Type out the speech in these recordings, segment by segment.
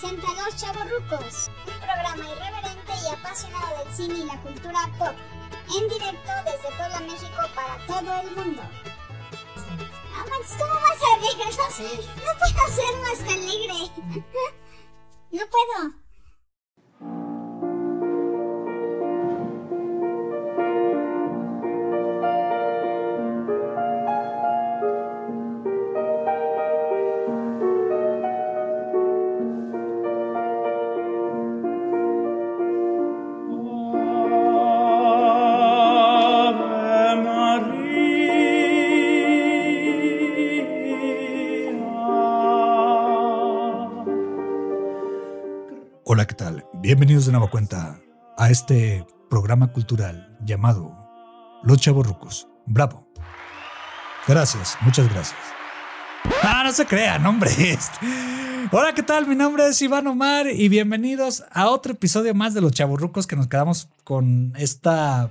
presenta Los Chavorrucos, un programa irreverente y apasionado del cine y la cultura pop, en directo desde Puebla, México para todo el mundo. Ah, Max, ¿cómo vas a alegre? No, no puedo ser más alegre. No puedo. Cuenta a este programa cultural llamado Los Chavorrucos. Bravo. Gracias, muchas gracias. Ah, no se crean, hombre. Hola, ¿qué tal? Mi nombre es Iván Omar y bienvenidos a otro episodio más de Los Chavorrucos que nos quedamos con esta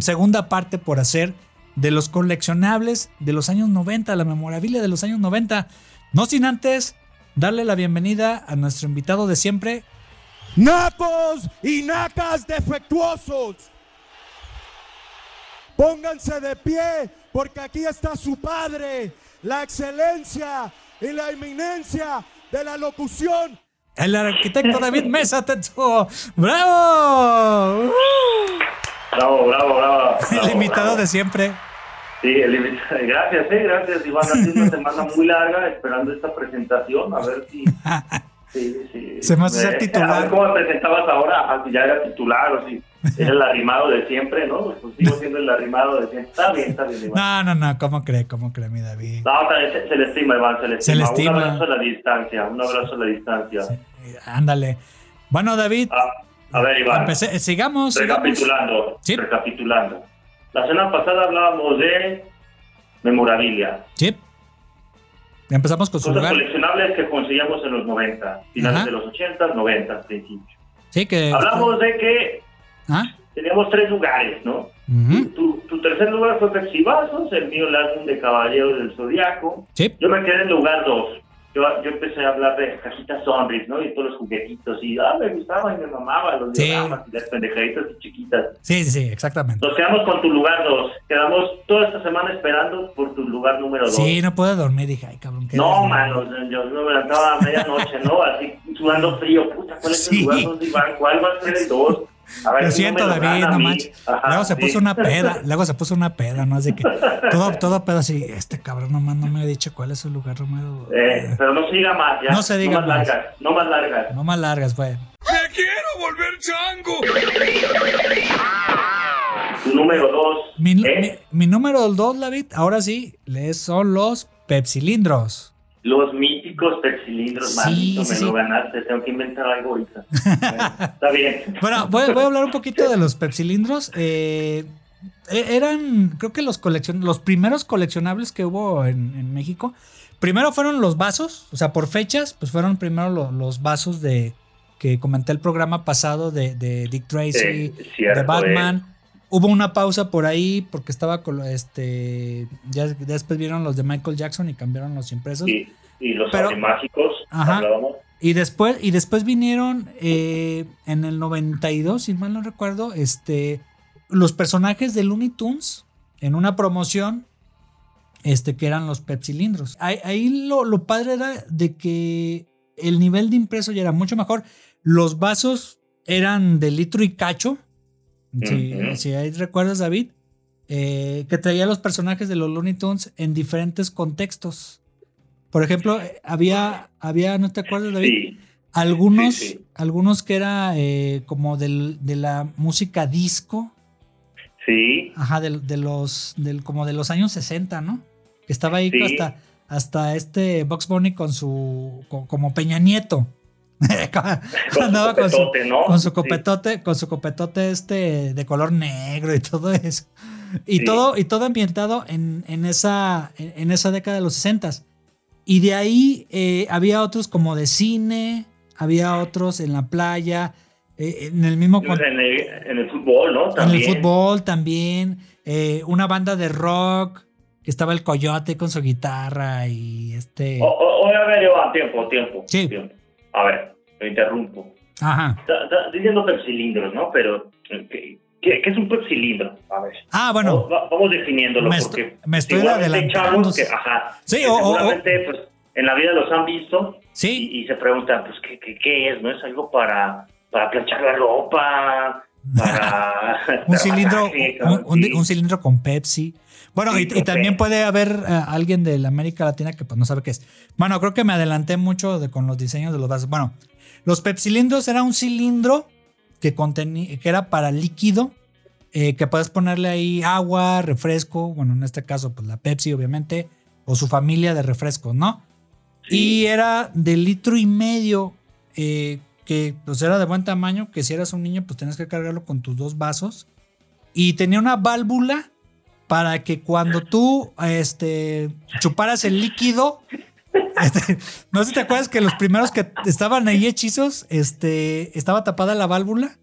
segunda parte por hacer de los coleccionables de los años 90, la memorabilia de los años 90. No sin antes darle la bienvenida a nuestro invitado de siempre, Nacos y nacas defectuosos. Pónganse de pie porque aquí está su padre, la excelencia y la eminencia de la locución. el arquitecto David Mesa Tetsuo. ¡Bravo! Bravo, bravo, bravo. El invitado bravo. de siempre. Sí, el invitado. Gracias, eh, gracias. Iván, ha sido una semana muy larga esperando esta presentación. A ver si. Sí, sí. Se me hace ser Eh, titular. A ver cómo presentabas ahora. Ah, si ya era titular o si era el arrimado de siempre, ¿no? Pues, pues sigo siendo el arrimado de siempre. Está bien, está bien, Iván. No, no, no, ¿cómo cree? ¿Cómo cree mi David? No, se, se le estima, Iván, se le Se estima. le estima. Un abrazo a la distancia, un abrazo a la distancia. Ándale. Bueno, David, Ah, a ver, Iván. empecé- eh, sigamos, sigamos. Recapitulando, Sí. recapitulando. La semana pasada hablábamos de memorabilia. Sí. Empezamos con su Cosas lugar. coleccionables que conseguíamos en los 90, finales Ajá. de los 80, 90, principios. Sí, que. Hablamos de que ¿Ah? teníamos tres lugares, ¿no? Ujú. Tu, tu tercer lugar fue Pepsi Vasos, el mío el álbum de Caballeros del Zodiaco. Sí. Yo me quedé en lugar dos. Yo, yo empecé a hablar de cajitas Sonris, ¿no? Y todos los juguetitos. Y ah, me gustaba y me mamaba los Sí. diagramas y las pendejaditas y chiquitas. Sí, sí, sí, exactamente. Nos quedamos con tu lugar dos. Quedamos toda esta semana esperando por tu lugar número dos. Sí, no puedo dormir. Dije, ay, cabrón. ¿qué No, mano, yo me levantaba a medianoche, ¿no? Así sudando frío. Puta, ¿cuál es Sí. el lugar donde Iván? ¿Cuál va a ser el dos? Ver Lo si siento, no David, no manches. Ajá, luego se sí. puso una peda, luego se puso una peda, ¿no? Así que todo, todo pedo así, este cabrón nomás no me ha dicho cuál es su lugar número. Eh, pero no se diga más, ya. No se diga más. más. largas, no más largas. No más largas, pues. ¡Me quiero volver chango! Número dos. Mi, ¿eh? mi- mi número dos, David, ahora sí, le- son los pepsilindros. Los míticos pepsilindros, Sí, sí, me sí. lo ganaste. Tengo que inventar algo ahorita. Bueno, está bien. Bueno, voy, voy a hablar un poquito de los pepsilindros. Eh, e- eran, creo que los coleccion los primeros coleccionables que hubo en, en México. Primero fueron los vasos, o sea, por fechas, pues fueron primero lo- los vasos de que comenté el programa pasado de, de Dick Tracy, cierto, de Batman. Hubo una pausa por ahí porque estaba con este. Ya, ya después vieron los de Michael Jackson y cambiaron los impresos. Y, y los Pero- mágicos, Ajá. hablábamos. Y después, y después vinieron eh, en el 92, si mal no recuerdo, este, los personajes de Looney Tunes en una promoción, este, que eran los pepsilindros. Ahí, ahí lo, lo padre era de que el nivel de impreso ya era mucho mejor. Los vasos eran de litro y cacho. Si, Ujú. si ahí recuerdas, David, eh, que traía los personajes de los Looney Tunes en diferentes contextos. Por ejemplo, eh, había, había, ¿no te acuerdas, David? Sí, Algunos, Sí, sí. algunos que era eh, como del, de la música disco, sí. ajá, del- de, los, del, como de los años 60, ¿no? Que estaba ahí hasta, hasta este Box Bunny con su, co- como Peña Nieto. Con Andaba su con su, copetote, ¿no? con su Sí. copetote, con su copetote este de color negro y todo eso. Y Sí. todo, y todo ambientado en, en esa, en, en esa década de los 60 Y de ahí eh, había otros como de cine, había otros en la playa, eh, en el mismo en, el, en el fútbol, ¿no? en También. el fútbol también, eh, una banda de rock, que estaba el coyote con su guitarra y este... O, o- o, a ver, Iván, tiempo, tiempo. Sí. tiempo. A ver, lo interrumpo. Ajá. Da- da- Diciendo pepsilindros, ¿no? Pero, ¿qué, qué, qué es un pepsilindro? A ver. Ah, bueno. Vamos, va- vamos definiéndolo Me porque me estoy hay adelantando. que, ajá, Sí, que o- o- o- seguramente, pues, en la vida los han visto Sí. y, y se preguntan, pues, ¿qué, qué, qué es? ¿No es algo para, para planchar la ropa? Para... un cilindro, un, un- sí. un cilindro con Pepsi. Bueno, Sí, y, también puede haber eh, alguien de la América Latina que pues no sabe qué es. Bueno, creo que me adelanté mucho de, con los diseños de los vasos. Bueno, los pepsilindros era un cilindro que contenía, que era para líquido, eh, que puedes ponerle ahí agua, refresco, bueno, en este caso, pues la Pepsi, obviamente, o su familia de refrescos, ¿no? Y era de litro y medio, eh, que pues era de buen tamaño, que si eras un niño, pues tenías que cargarlo con tus dos vasos. Y tenía una válvula para que cuando tú este, chuparas el líquido, este, no sé si te acuerdas que los primeros que estaban ahí hechizos, este, estaba tapada la válvula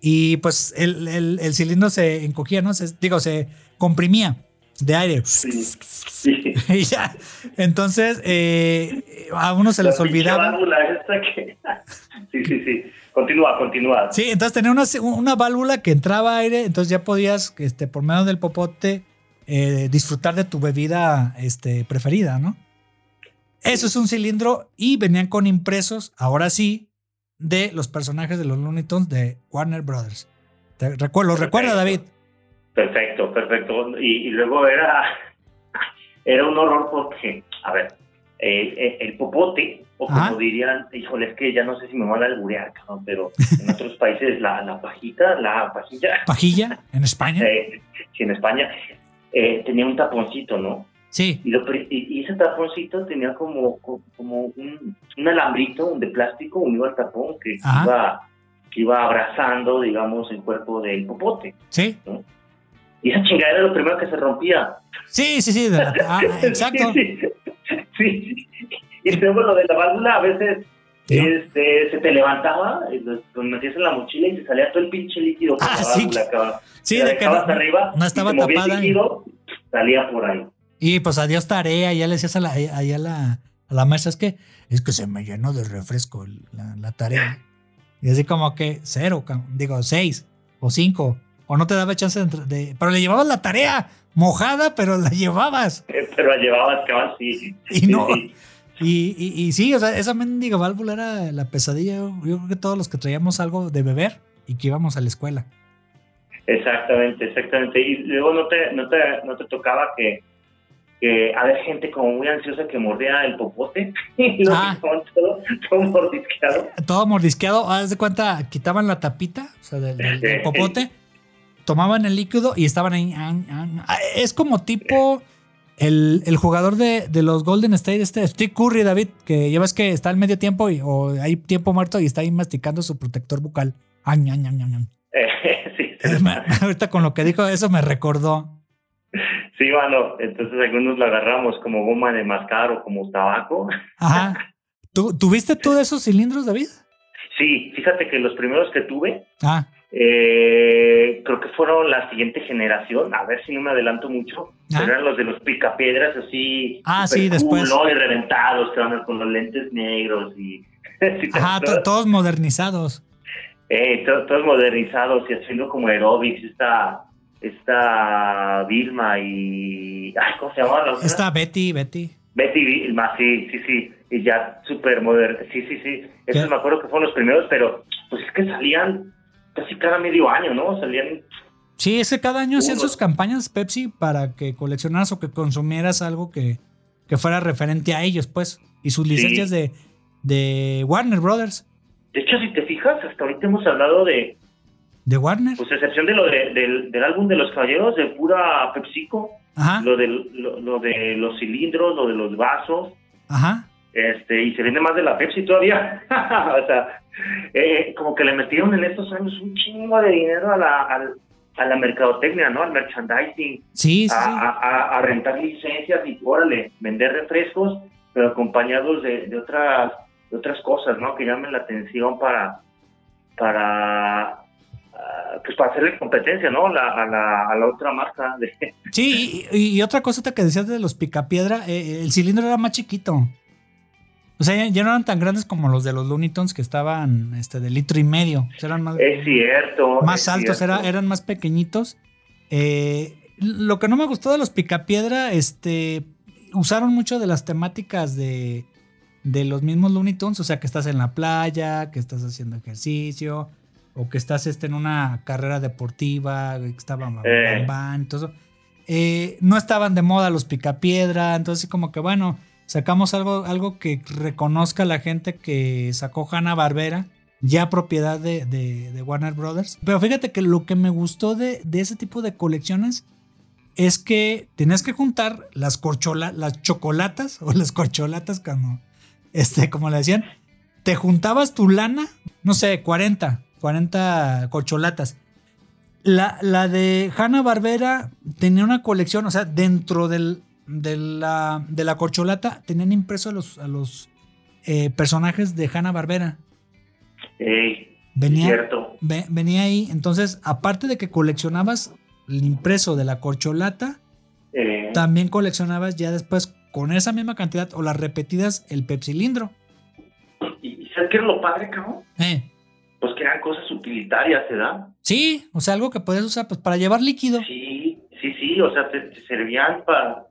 y pues el, el- el cilindro se encogía, ¿no? Se- digo, se comprimía de aire. Sí, sí. Y ya. Entonces, eh, a uno se les La olvidaba. válvula esta que- Sí, sí, sí. Continúa, continúa. Sí, entonces tenía una, una válvula que entraba aire, entonces ya podías, este, por medio del popote, eh, disfrutar de tu bebida este, preferida, ¿no? Eso es un cilindro y venían con impresos, ahora sí, de los personajes de los Looney Tunes de Warner Brothers. ¿Te recu- ¿Lo recuerda, David? Perfecto, perfecto. Y, y luego era, era un horror porque, a ver, eh, eh, el popote, o como Ajá. dirían, híjole, es que ya no sé si me van a alburear, cabrón, pero en otros países la, la pajita, la pajilla, Pajilla, en España. eh, sí, en España, eh, tenía un taponcito, ¿no? Sí. Y, lo y- y ese taponcito tenía como, co- como un, un alambrito de plástico unido al tapón que Ajá. iba, que iba abrazando, digamos, el cuerpo del popote. Sí. Y esa chingadera era lo primero que se rompía. Sí, sí, sí. la- ah, exacto. Sí, sí. Sí. Y luego lo de la válvula, a veces Sí. este, se te levantaba, y lo, metías en la mochila y se salía todo el pinche líquido Ah, la sí. válvula. Sí, Te de que no, arriba, no y estaba movía el tapada. y- líquido, salía por ahí. Y pues adiós tarea, ya le decías a la, ahí a la, a la maestra, es que, es que se me llenó de refresco la, la tarea. Y así como que cero, digo, seis o cinco, o no te daba chance de, de- Pero le llevabas la tarea mojada, pero la llevabas. Pero la llevabas, sí. Y sí, no. sí. Y, y, y sí, o sea, esa mendiga válvula era la pesadilla. Yo, yo creo que todos los que traíamos algo de beber y que íbamos a la escuela. Exactamente, exactamente. Y luego no te, no te, no te tocaba que, que había gente como muy ansiosa que mordía el popote y lo Ah. todo, todo mordisqueado. Todo mordisqueado, haz de cuenta, quitaban la tapita, o sea, del, del- del popote, tomaban el líquido y estaban ahí. ah. Es como tipo el, el jugador de, de los Golden State, este Steve Curry, David, que ya ves que está al medio tiempo y, o hay tiempo muerto y está ahí masticando su protector bucal. Añ, añ, añ, sí, Ahorita con lo que dijo, eso me recordó. Sí, mano. Entonces algunos lo agarramos como goma de mascar o como tabaco. Ajá. ¿Tú, ¿Tuviste tú de esos cilindros, David? Sí, fíjate que los primeros que tuve, Ah, eh, creo que fueron la siguiente generación. A ver si no me adelanto mucho. Ah. Pero eran los de los picapiedras así. Ah, sí, después. Y reventados, que van con los lentes negros y. ¿sí te ajá, todos modernizados. Eh, to- todos modernizados y haciendo como aerobics, esta, esta Vilma y... Ay, ¿Cómo se llama la otra? Está Betty, Betty. Betty Vilma, sí, sí, sí, y ya súper moderno, sí, sí, sí, esos me acuerdo que fueron los primeros, pero pues es que salían casi cada medio año, ¿no? Salían, Sí, es que cada año hacían sus campañas Pepsi para que coleccionaras o que consumieras algo que, que fuera referente a ellos, pues. Y sus licencias de, de Warner Brothers. de hecho, si te fijas, hasta ahorita hemos hablado de, ¿De Warner? pues excepción de lo de- del, del álbum de los caballeros, de pura PepsiCo, Ajá, lo, del, lo, lo de los cilindros, lo de los vasos, ajá. este y se vende más de la Pepsi todavía. o sea, eh, como que le metieron en estos años un chingo de dinero a la, al- a la mercadotecnia, ¿no? Al merchandising, Sí, sí, a, a- a- rentar licencias y, órale, vender refrescos, pero acompañados de, de otras de otras cosas, ¿no? Que llamen la atención para para pues para hacerle competencia, ¿no? La- a, la, a la otra marca de, Sí, y, y otra cosa que decías de los picapiedra, eh, el cilindro era más chiquito. O sea, ya, ya no eran tan grandes como los de los Looney Tunes que estaban este, de litro y medio. O sea, eran más, Es cierto. más es altos, era, cierto. eran más pequeñitos. Eh, lo que no me gustó de los Picapiedra, este, usaron mucho de las temáticas de, de los mismos Looney Tunes, o sea, que estás en la playa, que estás haciendo ejercicio, o que estás este, en una carrera deportiva, que estaba bam, Eh. todo eso. Eh, no estaban de moda los Picapiedra, entonces como que bueno, sacamos algo, algo que reconozca a la gente que sacó Hanna Barbera, ya propiedad de, de- de Warner Brothers. Pero fíjate que lo que me gustó de, de ese tipo de colecciones es que tenías que juntar las corcholas, las chocolatas o las corcholatas como, este, como le decían. Te juntabas tu lana, no sé, 40, 40 corcholatas. La, la de Hanna Barbera tenía una colección, o sea, dentro del, de, la, de la corcholata tenían impresos a los, a los eh, personajes de Hanna Barbera. Ey, Venía, cierto. ve- venía ahí. Entonces, aparte de que coleccionabas el impreso de la corcholata, Eh, también coleccionabas ya después con esa misma cantidad o las repetidas el pepsilindro. ¿Y, y sabes qué era lo padre, cabrón? Eh, Pues que eran cosas utilitarias, ¿verdad? sí, o sea, algo que podías usar pues, para llevar líquido. Sí, sí, sí, o sea, te, te servían para,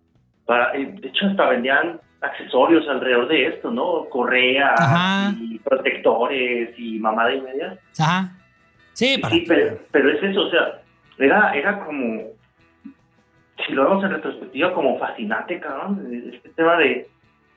para, eh, de hecho hasta vendían accesorios alrededor de esto, ¿no? Correas Ajá. y protectores y mamada y media. Ajá. Sí, Sí, para. sí, pero, pero es eso, o sea, era, era como, si lo vemos en retrospectiva, como fascinante, cabrón, este tema de,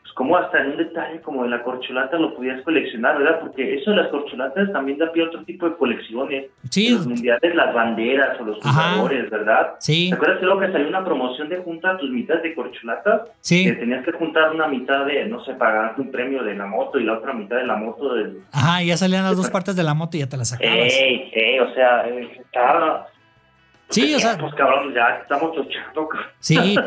pues como hasta en un detalle como de la corcholata lo podías coleccionar, ¿verdad? Porque eso de las corcholatas también da pie a otro tipo de colecciones. Sí, Los mundiales, las banderas o los jugadores, ¿verdad? sí, ¿Te acuerdas que luego que salió una promoción de junta tus mitades de corcholatas? Que sí. tenías que juntar una mitad de, no sé, para ganarte un premio de la moto y la otra mitad de la moto del... Ajá, ya salían las dos partes de la moto y ya te las sacabas. ¡Ey, ey! O sea, eh, estaba... Sí, o sea- Pues cabrón, ya estamos luchando. Sí.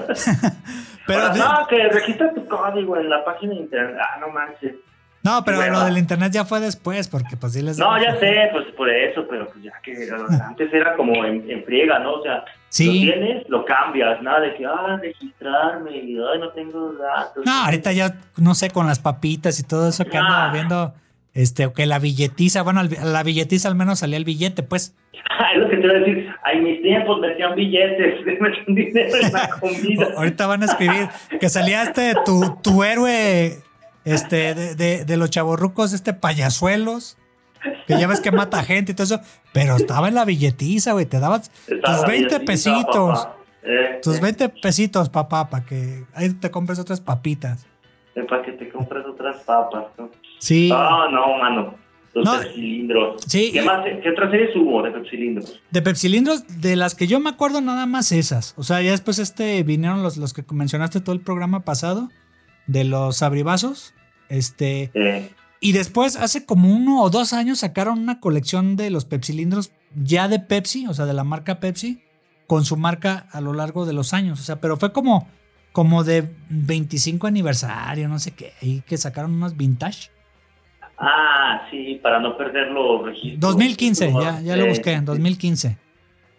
pero Ahora, no, que registra tu código en la página de internet. Ah, no manches. no, pero Bueno. lo del internet ya fue después, porque pues sí les No, ya sé, pues por eso, pero pues ya que antes era como en, en friega, ¿no? O sea, lo Sí. tienes, lo cambias, nada de que, ah, registrarme y, ay, no tengo datos. No, ahorita ya, no sé, con las papitas y todo eso que ando Ah. viendo, este, o que la billetiza, bueno, la billetiza al menos salía el billete, pues. es lo que te iba a decir. Ay, mis tiempos metían billetes, metían dinero en la comida. Ahorita van a escribir que salía este, tu, tu héroe, este, de, de, de los chavorrucos, este, payasuelos, que ya ves que mata gente y todo eso, pero estaba en la billetiza, güey, te dabas tus 20 billetito, pesitos. Eh, tus eh, 20 pesitos, papá, para que ahí te compres otras papitas. eh, para que te compres otras papas, ¿no? Sí. Ah, no, mano. Los No. cilindros. Sí, ¿Qué, más, ¿Qué otras series hubo de cilindros? De pepsilindros, de las que yo me acuerdo nada más esas. O sea, ya después este vinieron los, los que mencionaste todo el programa pasado, de los abribazos. Este. Eh, Y después, hace como uno o dos años, sacaron una colección de los pepsilindros ya de Pepsi, o sea, de la marca Pepsi, con su marca a lo largo de los años. O sea, pero fue como, como de 25 aniversario, no sé qué, y que sacaron unos vintage. Ah, sí, para no perder los registros. 2015, ya, ya lo busqué, en 2015.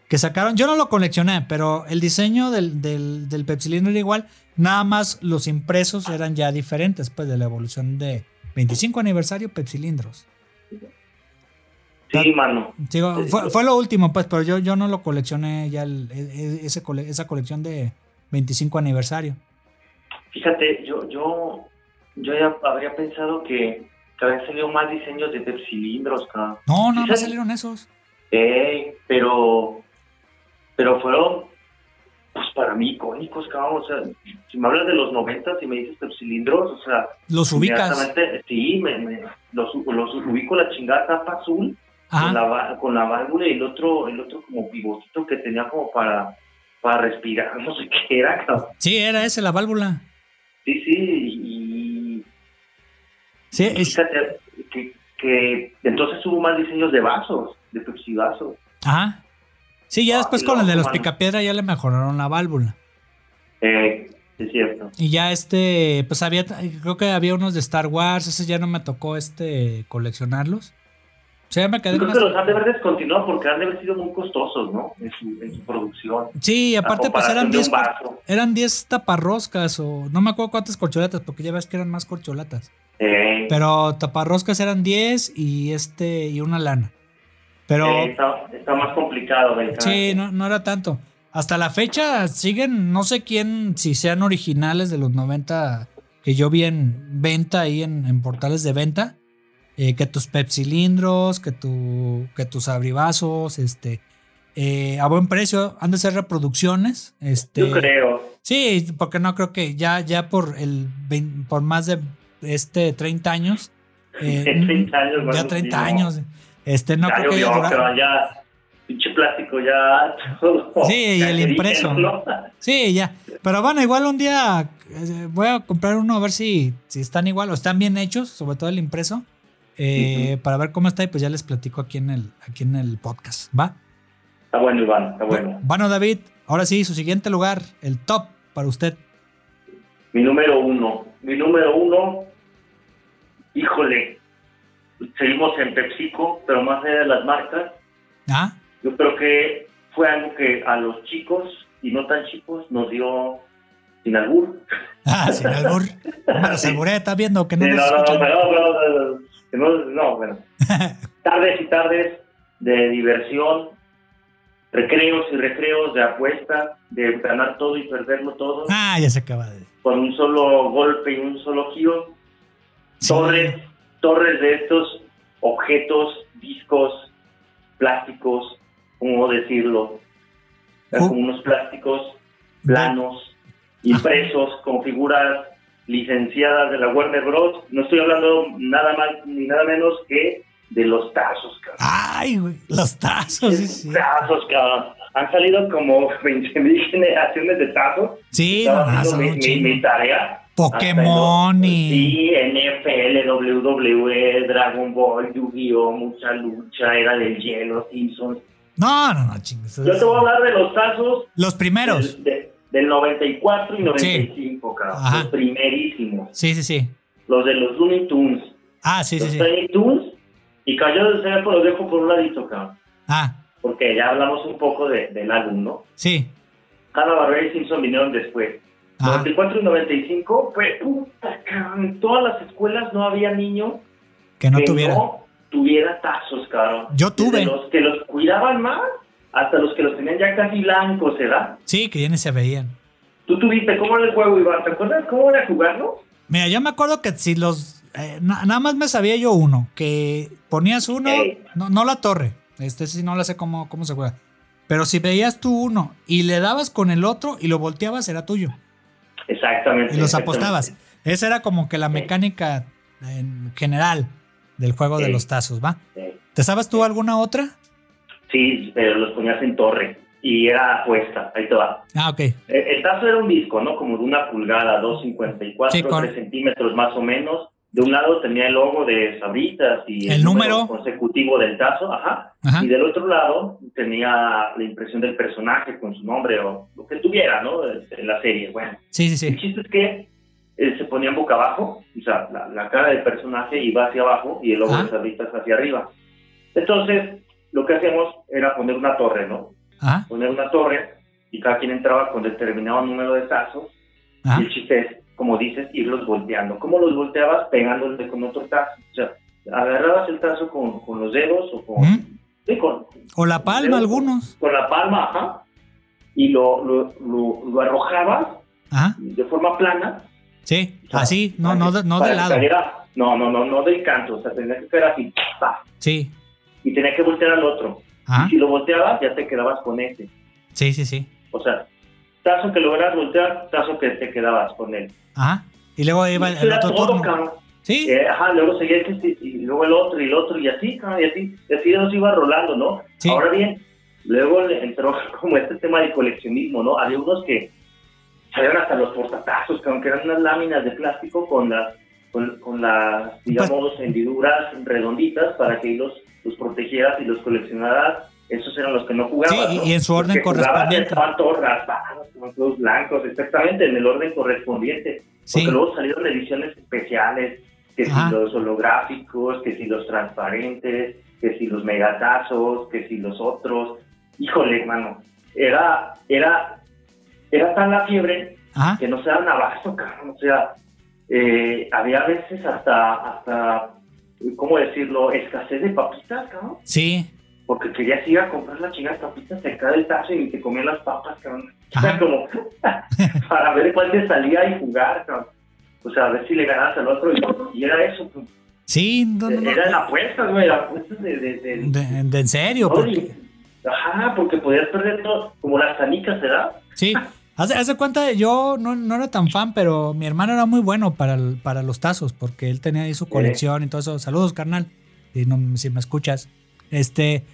Que sacaron, yo no lo coleccioné, pero el diseño del, del, del era igual, nada más los impresos eran ya diferentes, pues de la evolución de 25 aniversario pepsilindros. Sí, mano. Digo, fue, fue lo último, pues, pero yo, yo no lo coleccioné ya el- e- ese cole- esa colección de 25 aniversario. Fíjate, yo, yo, yo ya habría pensado que habían salido más diseños de pepsilindros, cabrón. No, no, Sí, no sal- salieron esos. Eh, pero, pero fueron, pues para mí icónicos, cabrón. O sea, si me hablas de los 90 y me dices pepsilindros, o sea, Los ubicas. sí, me, me- los, los ubico la chingada tapa azul con la, con la válvula y el otro, el otro como pivotito que tenía como para, para respirar, no sé qué era, cabrón. Sí, era ese, la válvula. Sí, sí, Sí, es- fíjate que, que entonces hubo más diseños de vasos, de Pepsi vasos. ajá. Sí, ya Ah, después con el de los picapiedra ya le mejoraron la válvula. Eh, es cierto. Y ya este, pues había, creo que había unos de Star Wars, ese ya no me tocó este coleccionarlos. O sea, me quedé creo más... que los han de haber descontinuado porque han de haber sido muy costosos, ¿no? En su, en su producción. Sí, aparte pues eran de 10 un vaso. eran 10 taparroscas o no me acuerdo cuántas corcholatas, porque ya ves que eran más corcholatas. Pero taparroscas eran 10 y este y una lana. Pero está, está más complicado. del sí, no, no era tanto. Hasta la fecha siguen, no sé quién, si sean originales de los 90 que yo vi en venta ahí en, en portales de venta. eh, que tus pepsilindros, que, tu, que tus abribazos, este, eh, a buen precio, han de ser reproducciones. Este, Yo creo. Sí, porque no creo que ya, ya por el por más de este 30 años. eh, 30 años, ya bueno, 30 sí, no. años. Este, no ya creo que haya pero ya, pinche plástico ya. todo Sí, y el impreso. ¿no? Sí, ya. Pero bueno, igual un día eh, voy a comprar uno a ver si, si están igual o están bien hechos, sobre todo el impreso, eh, para ver cómo está y pues ya les platico aquí en el, aquí en el podcast, ¿va? Está bueno, Iván, está bueno. Bueno, David, ahora sí, su siguiente lugar, el top para usted. Mi número uno. Mi número uno. Híjole. Seguimos en PepsiCo, pero más allá de las marcas, ¿Ah? yo creo que fue algo que a los chicos y no tan chicos nos dio sin albur. Ah, sin albur. Me los alburé, está viendo que no Sí, nos no, no, no, no, no, no, bueno. Tardes y tardes de diversión, recreos y recreos de apuesta, de ganar todo y perderlo todo, Ah, ya se acaba de... con un solo golpe y un solo giro. Torres, torres de estos objetos, discos, plásticos, ¿cómo decirlo? Uh. Como unos plásticos planos, impresos con figuras licenciadas de la Warner Bros. No estoy hablando nada más ni nada menos que de los tazos, cabrón. Ay, güey, los tazos, sí, sí. Tazos, cabrón. Han salido como 20.000 generaciones de tazos. Sí, haciendo son mi, mi- mi tarea. Pokémon y... Sí, NFL, WWE, Dragon Ball, Yu-Gi-Oh, mucha lucha, era del hielo, Simpsons. No, no, no, chingos. Yo te voy a hablar de los tazos Los primeros. del, de- del 94 y 95, cabrón. Ajá. Los primerísimos. Sí, sí, sí. Los de los Looney Tunes. Ah, sí, sí, los sí. Tiny Toons. Y cayó de ser, los dejo por un ladito, cabrón. Ah, Porque ya hablamos un poco de- del álbum, ¿no? sí. Hanna Barbera y Simpson vinieron después. Ah, 94 y 95 fue, puta, en todas las escuelas no había niño que no que tuviera. no tuviera tazos, cabrón. Yo tuve. Desde los que los cuidaban más hasta los que los tenían ya casi blancos, ¿verdad? Sí, que ya ni se veían. Tú tuviste, ¿cómo era el juego, Iván? ¿Te acuerdas cómo era jugarlo? Mira, yo me acuerdo que si los... eh, na- nada más me sabía yo uno, que ponías uno, no, no la torre, este sí no la sé cómo, cómo se juega, pero si veías tú uno y le dabas con el otro y lo volteabas, era tuyo. Exactamente. Y los exactamente. apostabas. Esa era como que la mecánica en general del juego de los tazos, ¿va? Sí. ¿Te sabes tú alguna otra? Sí, pero los ponías en torre y era apuesta, ahí te va. Ah, ok. El, el tazo era un disco, ¿no? Como de una pulgada, 2.54, Sí, con- 3 centímetros más o menos. De un lado tenía el logo de Sabritas y El número. consecutivo del tazo, ajá. Ajá. Y del otro lado tenía la impresión del personaje con su nombre o lo que tuviera, ¿no? En la serie. Bueno, Sí, sí, el sí. chiste es que eh, se ponían boca abajo, o sea, la, la cara del personaje iba hacia abajo y el logo de Sabritas hacia arriba. Entonces, lo que hacíamos era poner una torre, ¿no? Ajá, Poner una torre y cada quien entraba con determinado número de tazos ajá. y el chiste es, como dices, irlos volteando. ¿Cómo los volteabas? Pegándole con otro tazo. O sea, agarrabas el tazo con, con los dedos o con... Ujú. sí, con, O la palma, algunos. con la palma, ajá. Y lo, lo, lo, lo arrojabas Ajá, de forma plana. sí. o sea, Así, no, no, no de lado. cayera- no, no, no, no del canto. O sea, tenía que caer así. pa, Sí. y tenía que voltear al otro. Ajá. Y si lo volteabas, ya te quedabas con ese. Sí, sí, sí. O sea, tazo que logras voltear, tazo que te quedabas con él. Ajá. Y luego iba Eso el otro todo, turno. Sí. Eh, ajá, luego seguía este, y luego el otro y el otro y así, y así, y así nos iba rolando, ¿no? Sí. Ahora bien, luego entró como este tema de coleccionismo, ¿no? Había unos que salían hasta los portatazos, que eran unas láminas de plástico con las, con, con las, digamos, hendiduras redonditas para que los, los protegieras y los coleccionaras. Esos eran los que no jugaban. Sí, y- ¿no? y en su orden Los que jugaban correspondiente. Estaban todos raspados, estaban todos blancos, exactamente, en el orden correspondiente. Sí. Porque luego salieron ediciones especiales, que Ajá. si los holográficos, que si los transparentes, que si los megatazos, que si los otros. Híjole, hermano, era, era, era tan la fiebre Ajá. que no se daban abasto, cabrón. O sea, eh, había veces hasta, hasta, ¿cómo decirlo? Escasez de papitas, cabrón. Sí. Porque querías ir a comprar las chingas papitas cerca del tazo y te comían las papas, cabrón. O sea, como para ver cuál te salía y jugar, cabrón. O sea, a ver si le ganabas al otro. Y, y era eso. pues. Sí, no, no. Eran apuestas, güey, apuestas de... de, de- De, de en serio, no, porque... y- Ajá, porque podías perder todo, como las canicas, ¿verdad? Sí. Hace, hace cuenta, yo no, no era tan fan, pero mi hermano era muy bueno para, el- para los tazos, porque él tenía ahí su colección y todo eso. Saludos, carnal, si, no, si me escuchas. Este,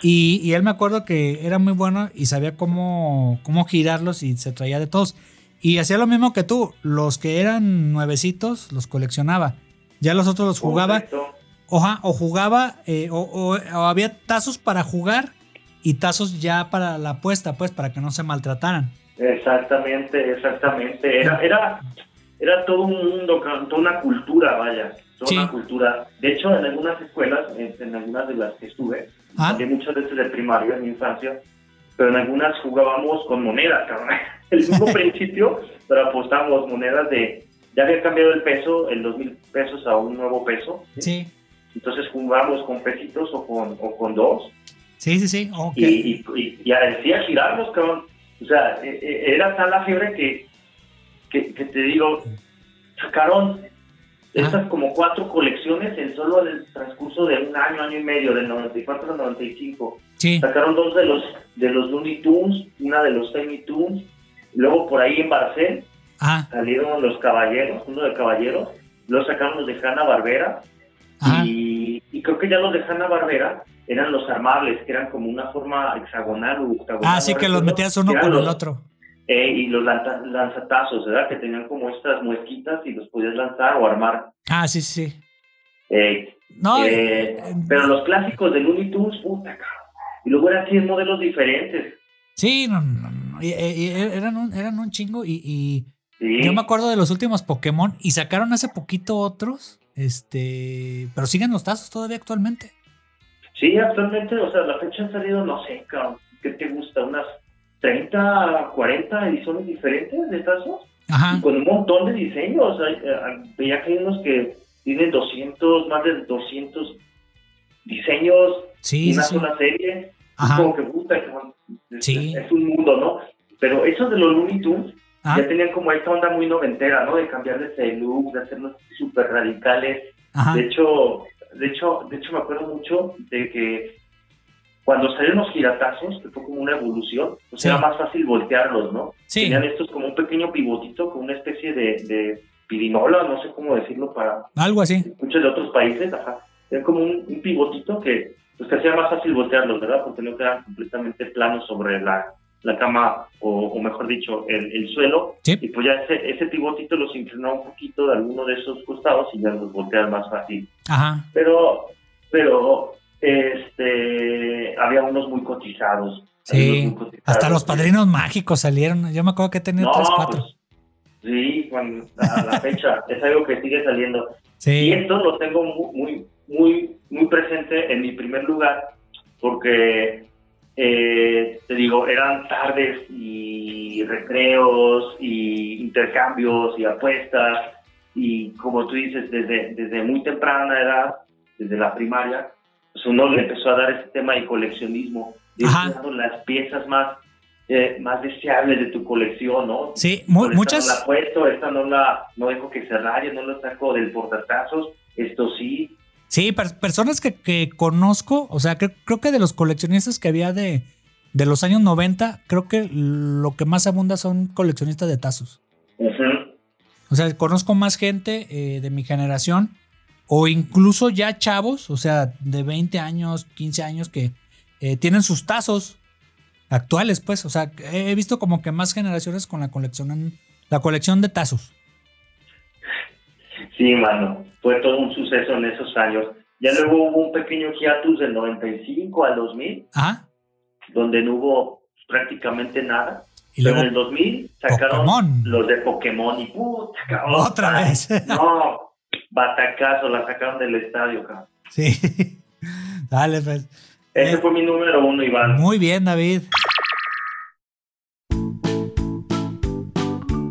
y, y él me acuerdo que era muy bueno y sabía cómo, cómo girarlos y se traía de todos. Y hacía lo mismo que tú, los que eran nuevecitos los coleccionaba. Ya los otros los jugaba. Oja, o jugaba, eh, o, o- o había tazos para jugar y tazos ya para la apuesta, pues, para que no se maltrataran. Exactamente, exactamente. Era, era, era todo un mundo, toda una cultura, vaya, toda Sí. una cultura. De hecho, en algunas escuelas, en, algunas de las que estuve, Ah. también muchas veces de primaria en mi infancia, pero en algunas jugábamos con monedas, cabrón. El mismo principio, pero apostábamos monedas de, ya había cambiado el peso, el dos mil pesos a un nuevo peso. Sí, Entonces jugábamos con pesitos o con, o con dos. sí, sí, sí. ok. y, y, y, y decía girarlos, cabrón. O sea, e- e- era tal la fiebre que, que, que te digo, sacaron estas como cuatro colecciones en solo el transcurso de un año, año y medio, del 94 al 95. Sí, Sacaron dos de los de los Looney Tunes, una de los Tiny Tunes, luego por ahí en Barcel ah, salieron los Caballeros, uno de Caballeros, luego sacaron los de Hanna Barbera, ah, y, y creo que ya los de Hanna Barbera eran los armables, que eran como una forma hexagonal o octagonal. ah, sí, que los metías uno con el otro. Eh, y los lanza- lanzatazos, ¿verdad? Que tenían como estas muesquitas y los podías lanzar o armar. Ah, sí, sí. Eh, No, eh, eh, pero los clásicos de Looney Tunes, puta, cabrón. Y luego eran 100 modelos diferentes. sí, no, no, no. y- y- y eran, un, eran un chingo y, y Sí. yo me acuerdo de los últimos Pokémon y sacaron hace poquito otros, este, pero siguen los tazos todavía actualmente. Sí, actualmente, o sea, la fecha han salido, no sé, cabrón, ¿qué te gusta? Unas 30, 40 ediciones diferentes de tazos. Ajá, con un montón de diseños. Eh, veía que hay unos que tienen 200, más de 200 diseños sí, en una sí. sola serie. Ajá. Como que gusta, es, Sí. es un mundo, ¿no? Pero esos de los Looney Tunes Ah, ya tenían como esta onda muy noventera, ¿no? De cambiarles el look, de hacerlos súper radicales. De hecho, de hecho, de hecho me acuerdo mucho de que cuando salieron los giratazos, que fue como una evolución, pues Sí. era más fácil voltearlos, ¿no? Sí, Tenían estos como un pequeño pivotito con una especie de, de pirinola, no sé cómo decirlo para algo así. muchos de otros países, ajá. Era como un, un pivotito que, pues, que hacía más fácil voltearlos, ¿verdad? Porque no quedaban completamente planos sobre la, la cama, o, o mejor dicho, el, el suelo. Sí. Y pues ya ese, ese pivotito los inclinaba un poquito de alguno de esos costados y ya los volteas más fácil. Ajá. Pero, pero, este, había unos muy cotizados. Sí, muy cotizados. hasta los padrinos mágicos salieron. Yo me acuerdo que tenía No, tres, cuatro. pues, sí, cuando, a la fecha es algo que sigue saliendo. Y Sí, esto lo tengo mu- muy, muy, muy presente en mi primer lugar, porque eh, te digo, eran tardes y recreos y intercambios y apuestas y como tú dices, desde, desde muy temprana edad, desde la primaria, pues uno le empezó a dar ese tema de coleccionismo, cuidando las piezas más, eh, más deseables de tu colección, ¿no? sí, mu- esta muchas. no la puesto, esta no la no dejo que se raye, no la saco del portatazos, esto sí. Sí, per- personas que, que conozco, o sea, que- creo que de los coleccionistas que había de, de los años 90, creo que lo que más abunda son coleccionistas de tazos. Ujú. O sea, conozco más gente eh, de mi generación o incluso ya chavos, o sea, de 20 años, 15 años que eh, tienen sus tazos actuales, pues. O sea, he visto como que más generaciones con la colección, la colección de tazos. Sí, mano, fue todo un suceso en esos años. Ya luego hubo un pequeño hiatus del 95 al 2000, Ajá. donde no hubo prácticamente nada. Y Pero luego en el 2000 sacaron Pokémon. los de Pokémon y puta, cabrón. Otra vez. No, batacazo, la sacaron del estadio, cabrón. Sí. Dale, pues. Ese Eh, fue mi número uno, Iván. Muy bien, David.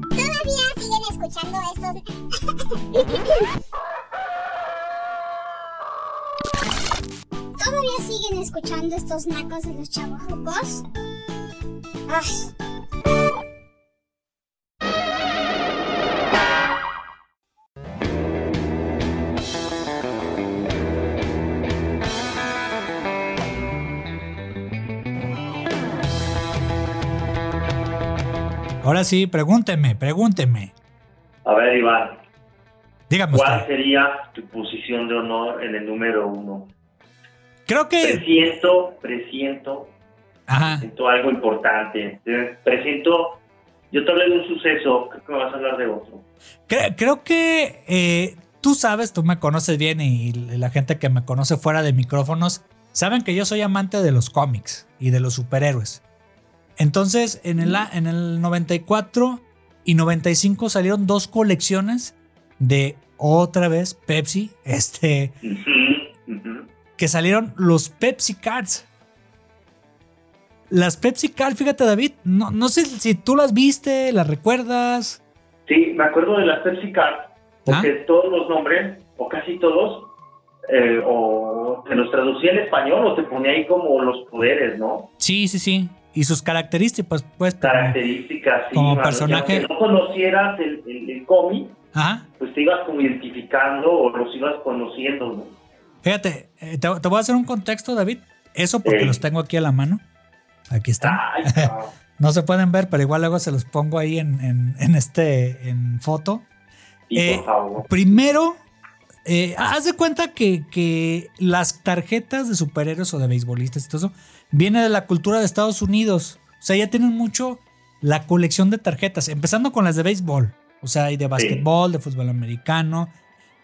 Todavía siguen escuchando escuchando estos. ¿Todavía siguen escuchando estos nacos de los chavos Ay. Ahora sí, pregúnteme, pregúnteme. A ver, Iván. Dígame ¿Cuál sería tu posición de honor en el número uno? Creo que. Presiento, presiento. Ajá. Presiento algo importante. Presiento. Yo te hablé de un suceso, creo que me vas a hablar de otro. Creo, que eh, tú sabes, tú me conoces bien y la gente que me conoce fuera de micrófonos saben que yo soy amante de los cómics y de los superhéroes. Entonces, en el, en el 94 y 95 salieron dos colecciones de otra vez Pepsi, este, que salieron los Pepsi Cards. Las Pepsi Cards, fíjate David, no, no sé si tú las viste, las recuerdas. Sí, me acuerdo de las Pepsi Cards, porque ¿Ah? todos los nombres, o casi todos, eh, o te los traducía en español o te ponía ahí como los poderes, ¿no? Sí, sí, sí y sus características, pues. Características, sí, Como personaje. Si no conocieras el, el, cómic, pues te ibas como identificando o los ibas conociendo, ¿no? Fíjate, eh, te, voy a hacer un contexto, David. Eso porque los tengo aquí a la mano. Aquí están. no. se pueden ver, pero igual luego se los pongo ahí en, en, este en foto. Eh, por favor. Primero, eh, haz de cuenta que, que, las tarjetas de superhéroes o de beisbolistas y todo eso viene de la cultura de Estados Unidos. O sea, ya tienen mucho la colección de tarjetas, empezando con las de béisbol, o sea, hay de básquetbol, de fútbol americano,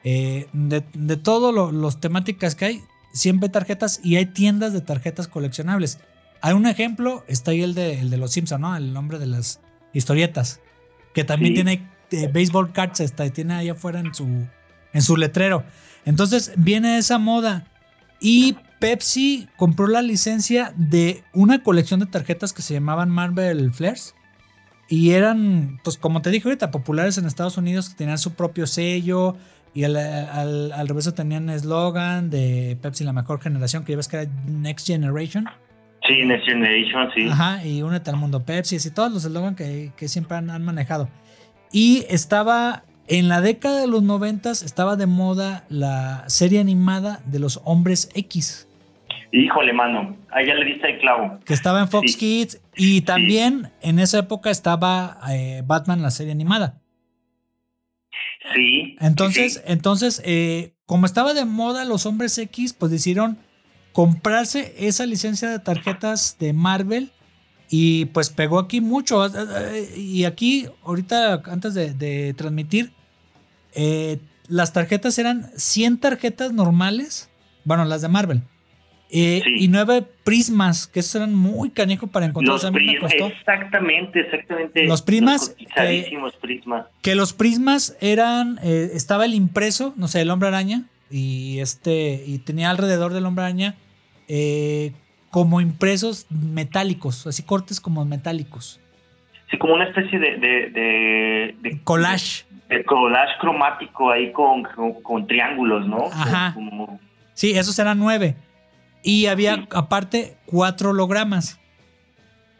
eh, de, de todas las temáticas que hay, siempre tarjetas y hay tiendas de tarjetas coleccionables. Hay un ejemplo, está ahí el de, el de los Simpsons, ¿no? El nombre de las historietas, que también tiene eh, baseball cards, está, tiene ahí afuera en su, en su letrero. Entonces viene esa moda y Pepsi compró la licencia de una colección de tarjetas que se llamaban Marvel Flares. Y eran, pues como te dije ahorita, populares en Estados Unidos que tenían su propio sello. Y al, al, revés tenían eslogan de Pepsi la mejor generación, que ya ves que era Next Generation. Sí, Next Generation, sí. Ajá, y únete al mundo Pepsi, y todos los eslogans que, que, siempre han, han manejado. Y estaba en la década de los noventas estaba de moda la serie animada de los hombres X. Híjole, mano, ahí ya le diste el clavo. Que estaba en Fox Kids y también en esa época estaba eh, Batman, la serie animada. Sí. Entonces, entonces eh, como estaba de moda los hombres X, pues decidieron comprarse esa licencia de tarjetas de Marvel y pues pegó aquí mucho. Eh, y aquí, ahorita, antes de, transmitir, las tarjetas eran 100 tarjetas normales, bueno, las de Marvel eh, y nueve prismas, que esos eran muy canijos para encontrar. Exactamente, exactamente. Los prismas. Eh, prismas. Que los prismas eran. Eh, estaba el impreso, no sé, el hombre araña. Y este. Y tenía alrededor del hombre araña. como impresos metálicos, así cortes como metálicos. Sí, como una especie de. de, collage. De, collage cromático ahí con, con, triángulos, ¿no? Ajá. Sí, esos eran nueve. Y había aparte cuatro hologramas.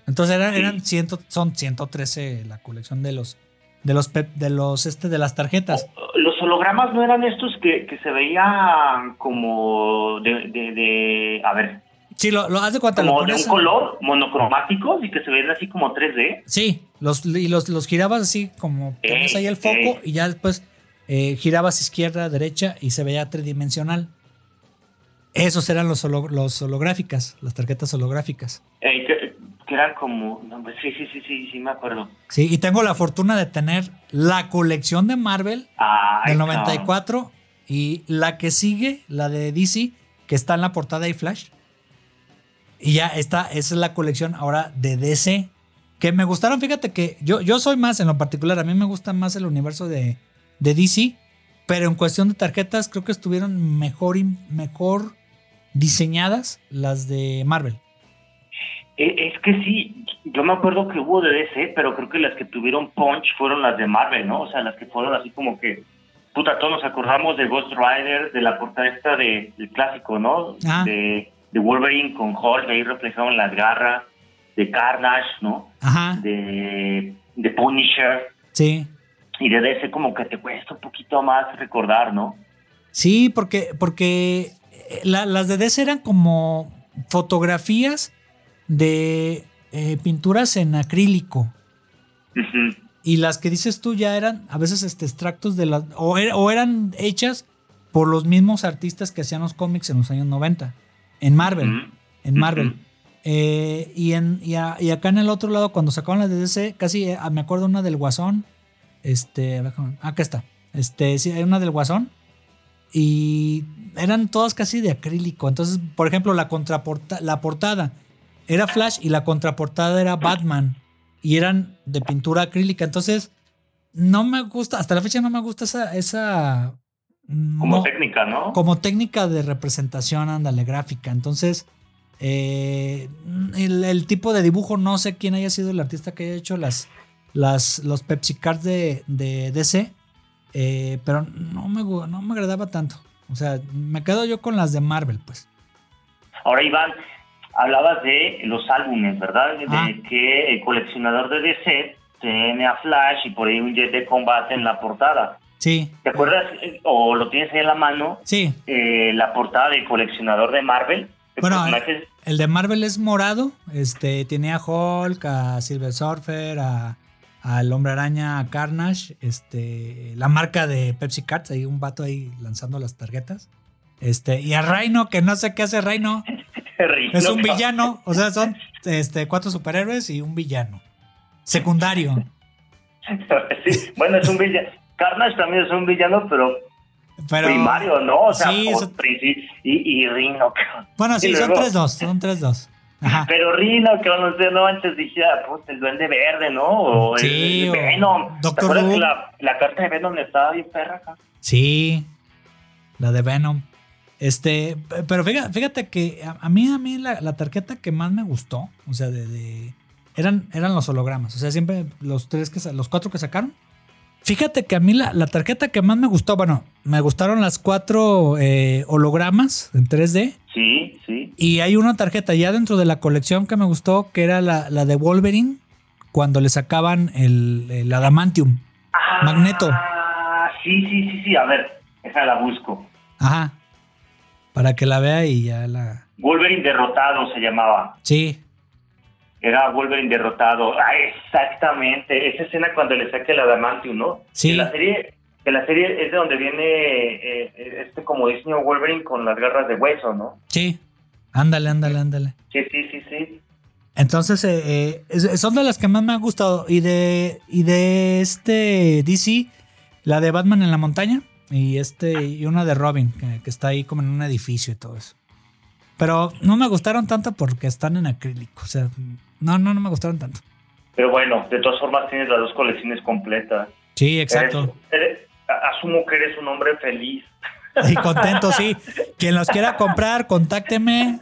Entonces eran, eran ciento, son 113 la colección de los de los de los este de las tarjetas. Los hologramas no eran estos que, se veían como de, de, a ver. Sí, lo, lo hace cuenta. Como de un color monocromático y que se veían así como 3D. Sí, los, y los, los girabas así como pones ahí el foco y ya después eh, girabas izquierda, derecha y se veía tridimensional. Esos eran los, los holográficas, las tarjetas holográficas. Eh, que, eran como... Pues sí, sí, sí, sí, sí, me acuerdo. Sí, y tengo la fortuna de tener la colección de Marvel del 94 y la que sigue, la de DC, que está en la portada y Flash. Y ya está, esa es la colección ahora de DC. Que me gustaron, fíjate que yo, yo soy más en lo particular, a mí me gusta más el universo de, de DC, pero en cuestión de tarjetas creo que estuvieron mejor, mejor diseñadas las de Marvel. E, es que sí, yo me acuerdo que hubo de DC, pero creo que las que tuvieron punch fueron las de Marvel, ¿no? O sea, las que fueron así como que, puta, todos nos acordamos de Ghost Rider, de la portada esta de, del clásico, ¿no? Ah. De, de Wolverine con Hulk, ahí reflejado en las garras, de Carnage, ¿no? Ajá, De, de Punisher, sí. y de DC como que te cuesta un poquito más recordar, ¿no? Sí, porque, porque la- las de DC eran como fotografías de eh, pinturas en acrílico. Y las que dices tú ya eran a veces este, extractos de las. O, er- o eran hechas por los mismos artistas que hacían los cómics en los años 90. En Marvel. En Marvel. Eh, y, en, y, a- y acá en el otro lado, cuando sacaban las de DC, casi eh, me acuerdo una del Guasón. Este, acá está. Este, sí, hay una del Guasón. Y eran todas casi de acrílico. Entonces, por ejemplo, la contraporta la portada era Flash y la contraportada era Batman. Y eran de pintura acrílica. Entonces, no me gusta, hasta la fecha no me gusta esa. esa Como no- técnica, ¿no? como técnica de representación, ándale, gráfica. Entonces, eh, el, el tipo de dibujo, no sé quién haya sido el artista que haya hecho las, las, los Pepsi Cards de, de DC, eh, pero no me, no me agradaba tanto. O sea, me quedo yo con las de Marvel, pues. Ahora, Iván, hablabas de los álbumes, ¿verdad? De Ah. que el coleccionador de DC tiene a Flash y por ahí un jet de combate en la portada. Sí. ¿Te acuerdas, o lo tienes ahí en la mano, Sí. eh, la portada del coleccionador de Marvel? De Bueno, personajes- El de Marvel es morado. Este, tiene a Hulk, a Silver Surfer, a al Hombre Araña, a Carnage, este, la marca de Pepsi Cards, hay un vato ahí lanzando las tarjetas. Este, y a Rhino, que no sé qué hace Rhino, es un villano, o sea, son este, cuatro superhéroes y un villano. Secundario. Sí, bueno, es un villano. Carnage también es un villano, pero, Pero, primario, ¿no? O sea, sí, por eso- principio- y, y bueno, sí, y son luego- 3-2, son 3-2. Ajá. Pero Rino, que no sé, no antes dije, ah, puta, el duende verde, ¿no? O el- Sí, el, o Venom. Doctor ¿Te acuerdas que la, la carta de Venom estaba bien perra acá? Sí, la de Venom. Este, pero fíjate, fíjate que a, a mí, a mí la, la tarjeta que más me gustó, o sea, de, de- eran, eran los hologramas. O sea, siempre los tres que los cuatro que sacaron. Fíjate que a mí la, la tarjeta que más me gustó, bueno, me gustaron las cuatro eh, hologramas en 3D. Sí, sí. Y hay una tarjeta ya dentro de la colección que me gustó, que era la, la de Wolverine, cuando le sacaban el, el adamantium. Ah, Magneto. sí, sí, sí, sí. A ver, esa la busco. Ajá. Para que la vea y ya la... Wolverine derrotado se llamaba. Sí, Era Wolverine derrotado. Ah, exactamente. Esa escena cuando le saca el adamantium, ¿no? Sí. Que la serie, que la serie es de donde viene eh, este como diseño Wolverine con las garras de hueso, ¿no? Sí, ándale, ándale, ándale. Sí, sí, sí, sí. Entonces, eh, eh, son de las que más me han gustado. Y de, y de este DC, la de Batman en la montaña y este y una de Robin, que, que está ahí como en un edificio y todo eso. Pero no me gustaron tanto porque están en acrílico. O sea, no, no, no me gustaron tanto. Pero bueno, de todas formas tienes las dos colecciones completas. Sí, exacto. Eres- eres- a- asumo que eres un hombre feliz. Y contento, sí. Quien los quiera comprar, contácteme.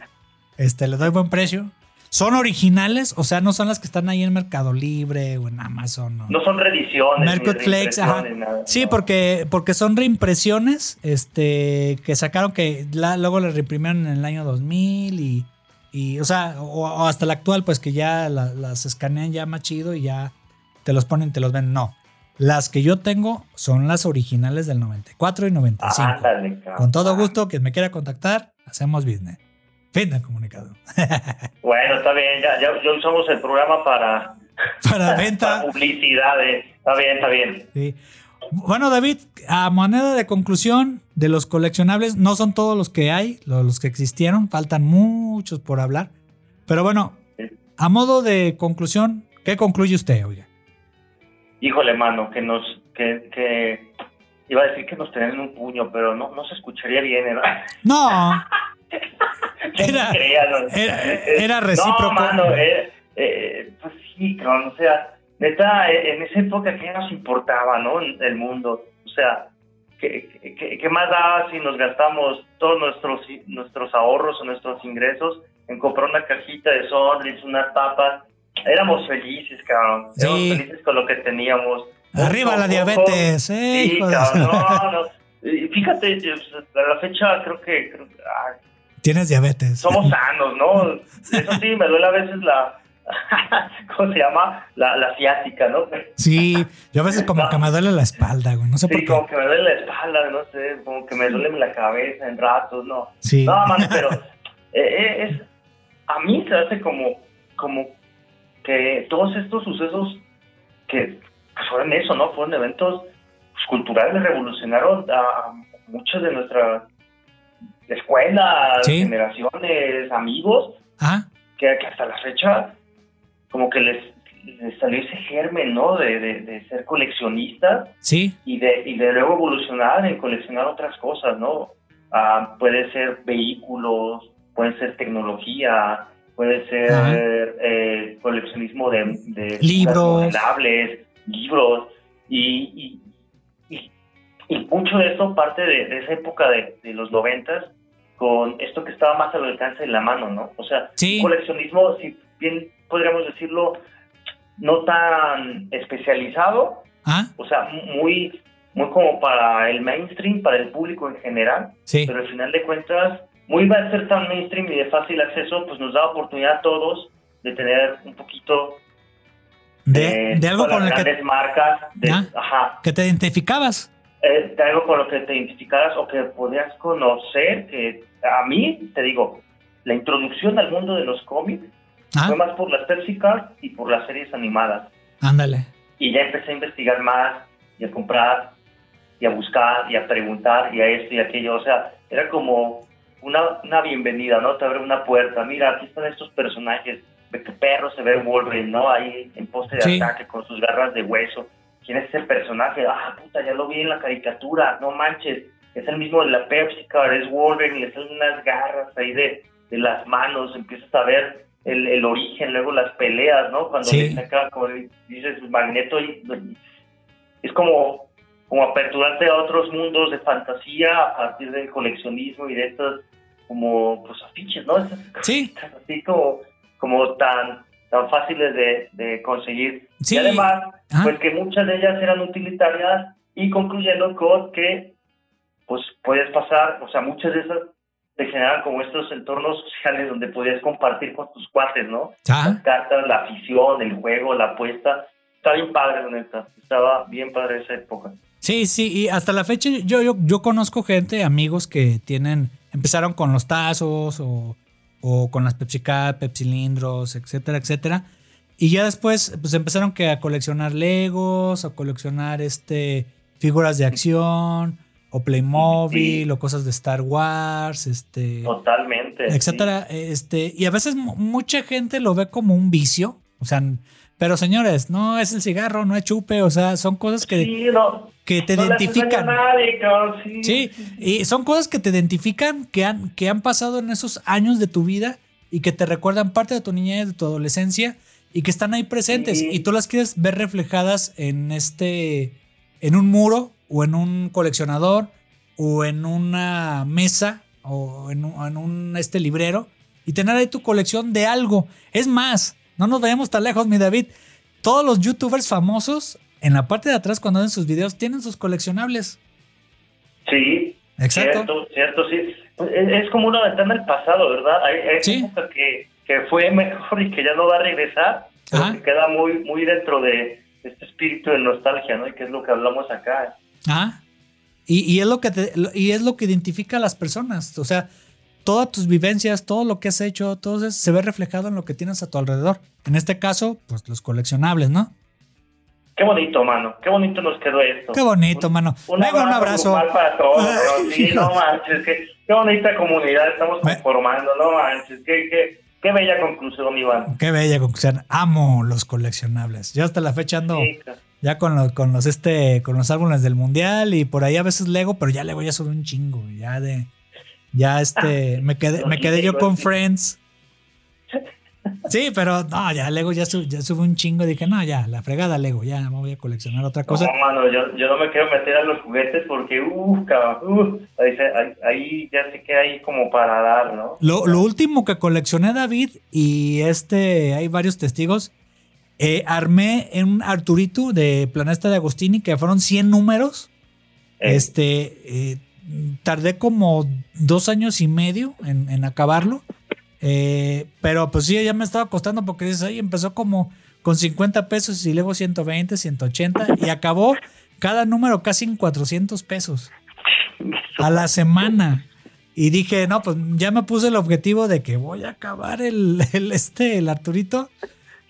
Este, le doy buen precio. Son originales, o sea, no son las que están ahí en Mercado Libre o en Amazon. ¿no? No son reediciones. ni Mercut Flex, ajá. nada, Sí, no. porque, porque son reimpresiones este, que sacaron que la- luego las reimprimieron en el año 2000 y, y o sea, o, o hasta la actual, pues que ya la- las escanean ya más chido y ya te los ponen, te los ven. No, las que yo tengo son las originales del 94 y 95. Ándale, cabrón. Con todo gusto, quien me quiera contactar, hacemos business. Fin del comunicado. Bueno, está bien, ya, ya, ya usamos el programa para, Para para venta. publicidad. eh. Está bien, está bien. Sí. Bueno, David, a manera de conclusión de los coleccionables, no son todos los que hay, lo- los que existieron, faltan muchos por hablar. Pero bueno, a modo de conclusión, ¿qué concluye usted, oiga? Híjole, mano, que nos, que, que, iba a decir que nos tenían en un puño, pero no, no se escucharía bien, ¿verdad? No, Era- era- Eh, era recíproco. No, mano, eh, eh, pues sí, cabrón, o sea, neta, eh, en esa época que nos importaba, ¿no? El mundo, o sea, ¿qué, qué, qué más da si nos gastamos todos nuestros, nuestros ahorros o nuestros ingresos en comprar una cajita de Sonrix, unas papas éramos felices, cabrón. Sí. Éramos felices con lo que teníamos. Arriba Poco la diabetes, eh, Sí, cabrón, no, no. Fíjate, a la fecha creo que, creo ah, Tienes diabetes. somos sanos, ¿no? Eso sí, me duele a veces la, ¿cómo se llama? La, la ciática, ¿no? Sí, yo a veces como que me duele la espalda, güey. No sé por Sí, qué. como que me duele la espalda, no sé, como que me duele la cabeza en ratos, ¿no? Sí. No, mano, pero eh, eh, es, a mí se hace como, como que todos estos sucesos que, fueron eso, ¿no? Fueron eventos pues, culturales, revolucionaron a, muchas de nuestras escuelas, Sí. generaciones, amigos, Ah, que, que hasta la fecha como que les, les salió ese germen, ¿no? De, de, de ser coleccionistas sí. y de, y de luego evolucionar en coleccionar otras cosas, ¿no? Ah, puede ser vehículos, puede ser tecnología, puede ser eh, coleccionismo de, de Libros. libros, y, y, y, y mucho de esto parte de, de esa época de, de los noventas con esto que estaba más al alcance de la mano, ¿no? O sea, Sí. coleccionismo, si bien podríamos decirlo, no tan especializado, Ah, o sea, muy, muy como para el mainstream, para el público en general, sí. pero al final de cuentas, muy va a ser tan mainstream y de fácil acceso, pues nos da oportunidad a todos de tener un poquito De, de algo con las que, grandes marcas, de, Ah. ajá, que te identificabas. eh, de algo con lo que te identificaras o que podías conocer, que a mí, te digo, la introducción al mundo de los cómics Ah, fue más por las Pepsi Cards y por las series animadas. ándale. Y ya empecé a investigar más y a comprar y a buscar y a preguntar y a esto y aquello. O sea, era como una, una bienvenida, ¿no? Te abre una puerta. Mira, aquí están estos personajes. Ve que perro se ve Wolverine, ¿no? Ahí en poste de Sí. ataque con sus garras de hueso. ¿Quién es ese personaje? Ah, puta, ya lo vi en la caricatura. No manches. Es el mismo de la Pepsi es Wolverine, le salen unas garras ahí de, de las manos. Empiezas a ver el, el origen, luego las peleas, ¿no? Cuando Sí. le saca, como dices, Magneto y, es como, como aperturarte a otros mundos de fantasía a partir del coleccionismo y de estas como pues afiches, ¿no? Esas Sí. así como, como tan, tan fáciles de, de conseguir. Sí. Y además, Ajá. pues que muchas de ellas eran utilitarias y concluyendo con que pues puedes pasar, o sea, muchas de esas te generan como estos entornos sociales donde podías compartir con tus cuates, ¿no? Ah, Las cartas, la afición, el juego, la apuesta. Está bien padre, neta. Estaba bien padre esa época. Sí, sí, y hasta la fecha yo, yo, yo conozco gente, amigos que tienen, empezaron con los tazos o, o con las Pepsi Cup, Pepsi Lindros, etcétera, etcétera. Y ya después pues empezaron que a coleccionar Legos, a coleccionar este figuras de acción o Playmobil Sí. o cosas de Star Wars, este Totalmente. etcétera, este y a veces mu- mucha gente lo ve como un vicio, o sea, pero señores, no es el cigarro, no es chupe, o sea, son cosas que, Sí, no. Que te no identifican. nadie, sí. Sí, y son cosas que te identifican, que han, que han pasado en esos años de tu vida y que te recuerdan parte de tu niñez, de tu adolescencia y que están ahí presentes Sí. y tú las quieres ver reflejadas en este, en un muro o en un coleccionador o en una mesa o en un, en un, este librero y tener ahí tu colección de algo. Es más, no nos vayamos tan lejos, mi David. Todos los youtubers famosos en la parte de atrás cuando hacen sus videos tienen sus coleccionables. Sí. Exacto. Cierto, cierto, sí. Es, es como una ventana al pasado, ¿verdad? Hay, hay Sí. época que, que fue mejor y que ya no va a regresar, pero Ajá. que queda muy, muy dentro de este espíritu de nostalgia, ¿no? Y que es lo que hablamos acá. Ah. Y, y es lo que te- y es lo que identifica a las personas. O sea, todas tus vivencias, todo lo que has hecho, todo eso se ve reflejado en lo que tienes a tu alrededor. En este caso, pues los coleccionables, ¿no? Qué bonito, mano. Qué bonito nos quedó esto. Qué bonito, mano. Venga, un abrazo. grupal para todos, ¿no? Sí, no manches. Qué, qué bonita comunidad estamos conformando, no manches. Qué, qué, qué bella conclusión, Iván. Qué bella conclusión. Amo los coleccionables. Yo hasta la fecha ando Sí, ya con, lo- con los este con los álbumes del mundial y por ahí a veces Lego, pero ya Lego ya sube un chingo, ya de ya este me quedé me quedé yo con Friends. Sí, pero no, ya Lego ya, su- ya sube un chingo. Dije, no, ya, la fregada Lego, ya me voy a coleccionar otra cosa. No, mano, yo, yo no me quiero meter a los juguetes porque, uff, cabrón, uf, ahí, ahí, ya sé que hay como para dar, ¿no? Lo, lo último que coleccioné, David, y este, hay varios testigos, eh, armé un Arturito de Planeta de Agostini, que fueron 100 números. Eh, Este, eh, tardé como dos años y medio en, en acabarlo. Eh, pero pues sí, ya me estaba costando porque dices, ahí empezó como con 50 pesos y luego 120, 180 y acabó cada número casi en 400 pesos a la semana. Y dije, no, pues ya me puse el objetivo de que voy a acabar el, el, este, el Arturito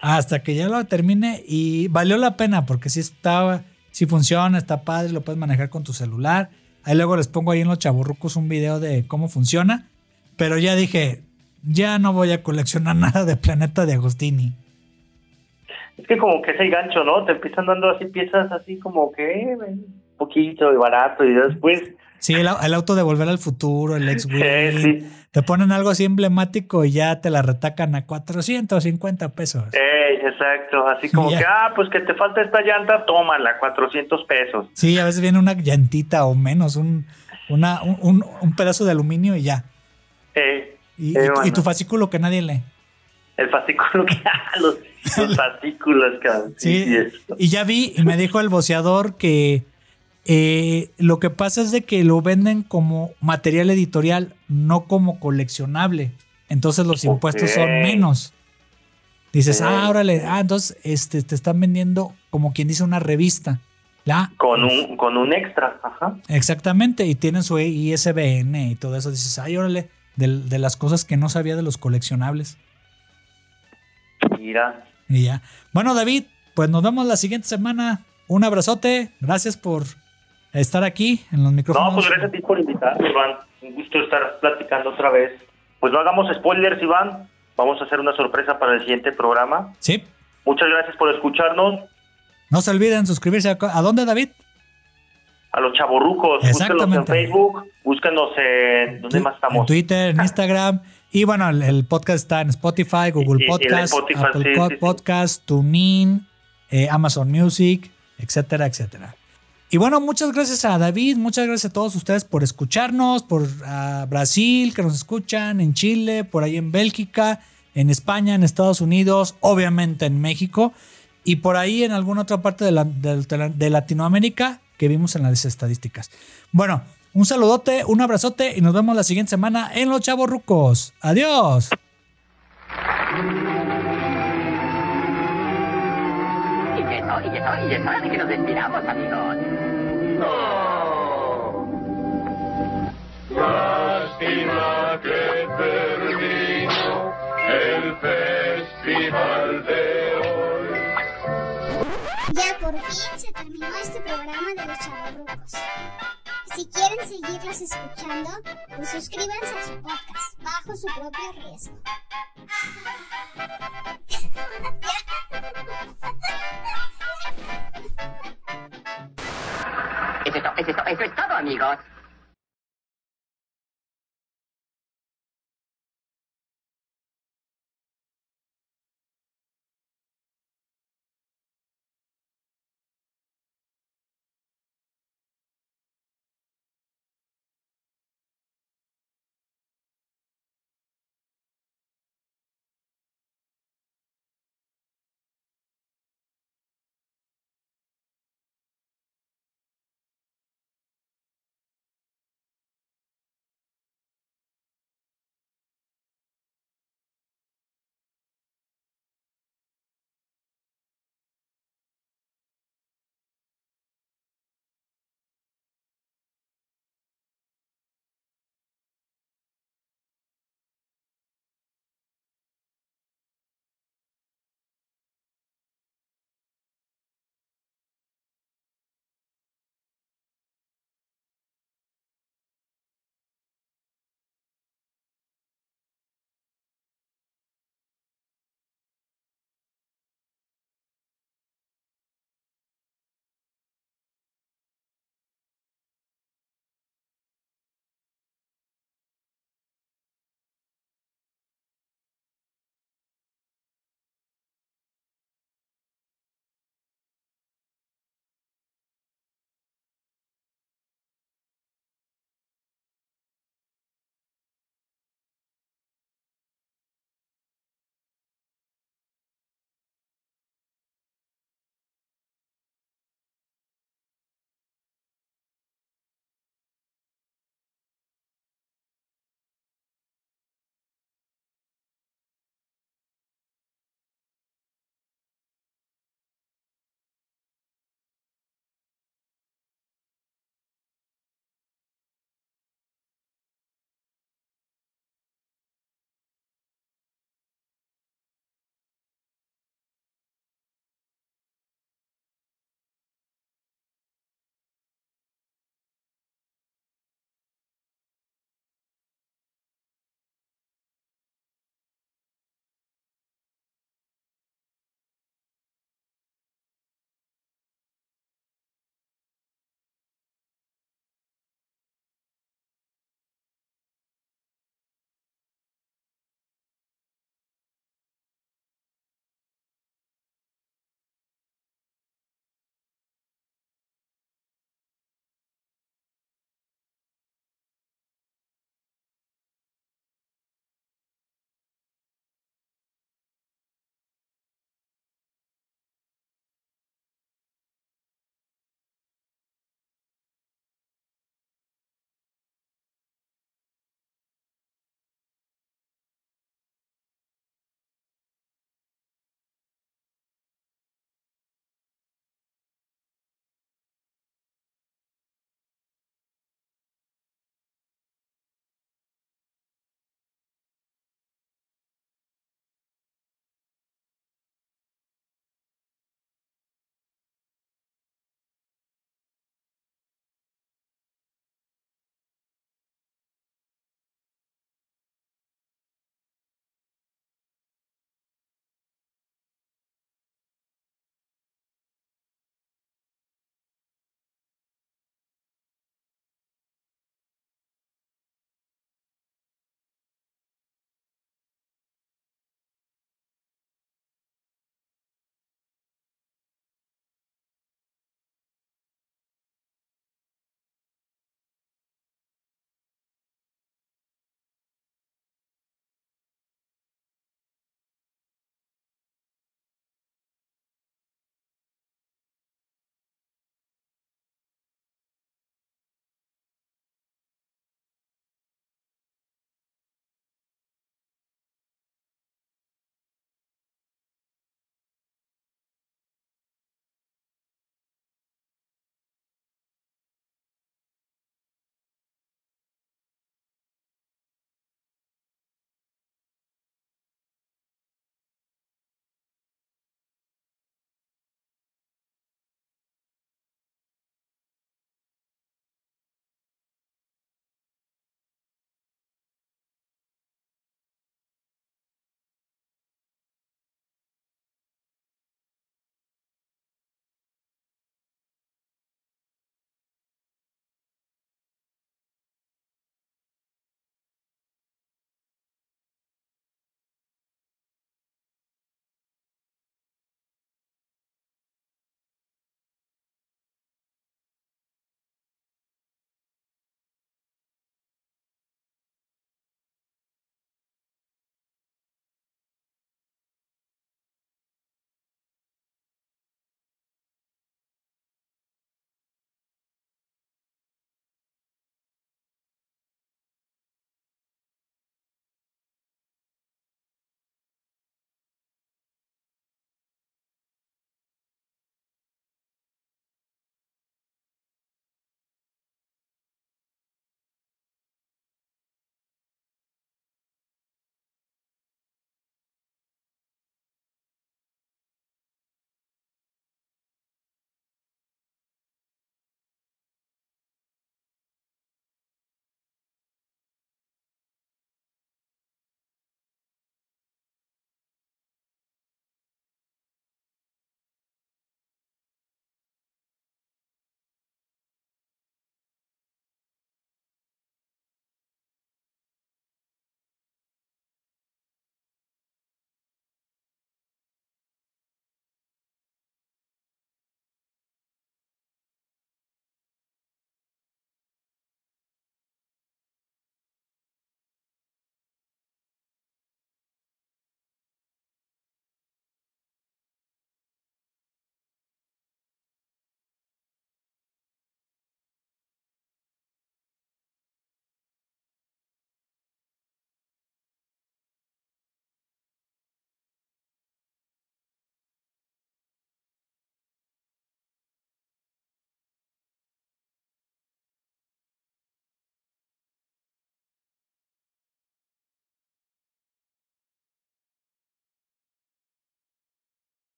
hasta que ya lo termine y valió la pena porque sí estaba, sí funciona, está padre, lo puedes manejar con tu celular. Ahí luego les pongo ahí en los chaburrucos un video de cómo funciona. Pero ya dije, ya no voy a coleccionar nada de Planeta de Agostini. Es que como que es el gancho, ¿no? Te empiezan dando así piezas así como que un poquito y barato y después... Sí, el, el auto de Volver al Futuro, el X-Wing. Eh, sí. Te ponen algo así emblemático y ya te la retacan a 450 pesos. Eh, exacto, así como Ya. que, ah, pues que te falta esta llanta, tómala, 400 pesos. Sí, a veces viene una llantita o menos, un, una, un, un- un pedazo de aluminio y ya. Eh, Y, Eh, y tu- y mano. tu fascículo que nadie lee. el fascículo que... los, los fascículos, cabrón. Sí, sí, y ya vi y me dijo el boceador que eh, lo que pasa es de que lo venden como material editorial, no como coleccionable. Entonces los impuestos son menos. Dices, Ok. ah, órale, ah, entonces este, te están vendiendo como quien dice una revista. ¿La? Con un, con un extra, ajá. Exactamente, y tienen su ISBN y todo eso. Dices, ay, órale, de, de las cosas que no sabía de los coleccionables. Mira, Y ya. Bueno, David, pues nos vemos la siguiente semana. Un abrazote. Gracias por estar aquí en los micrófonos. No, pues gracias a ti por invitarme, Iván. Un gusto estar platicando otra vez. Pues no hagamos spoilers, Iván. Vamos a hacer una sorpresa para el siguiente programa. Sí. Muchas gracias por escucharnos. No se olviden suscribirse. ¿A, ¿a dónde, David? A los chavorrucos, búsquenos en. Facebook, búsquenos en... ¿Dónde más estamos? En Twitter, en Instagram. Y bueno, el, el podcast está en Spotify, Google Y- y Podcast, Spotify, Apple sí. Podcast, TuneIn, eh, Amazon Music, etcétera, etcétera. Y bueno, muchas gracias a David, muchas gracias a todos ustedes por escucharnos, por a Brasil, que nos escuchan, en Chile, por ahí en Bélgica, en España, en Estados Unidos, obviamente en México, y por ahí en alguna otra parte de, la- de- de Latinoamérica que vimos en las estadísticas. Bueno, un saludote, un abrazote y nos vemos la siguiente semana en Los Chavos Rucos. Adiós. Y eso, y eso, y es hora de que nos despidamos, amigos. Lástima que terminó el festival de hoy. Ya por fin se terminó este programa de los chavorrucos. Si quieren seguirlos escuchando, pues suscríbanse a su podcast bajo su propio riesgo. Es esto, es esto, eso es todo, amigos.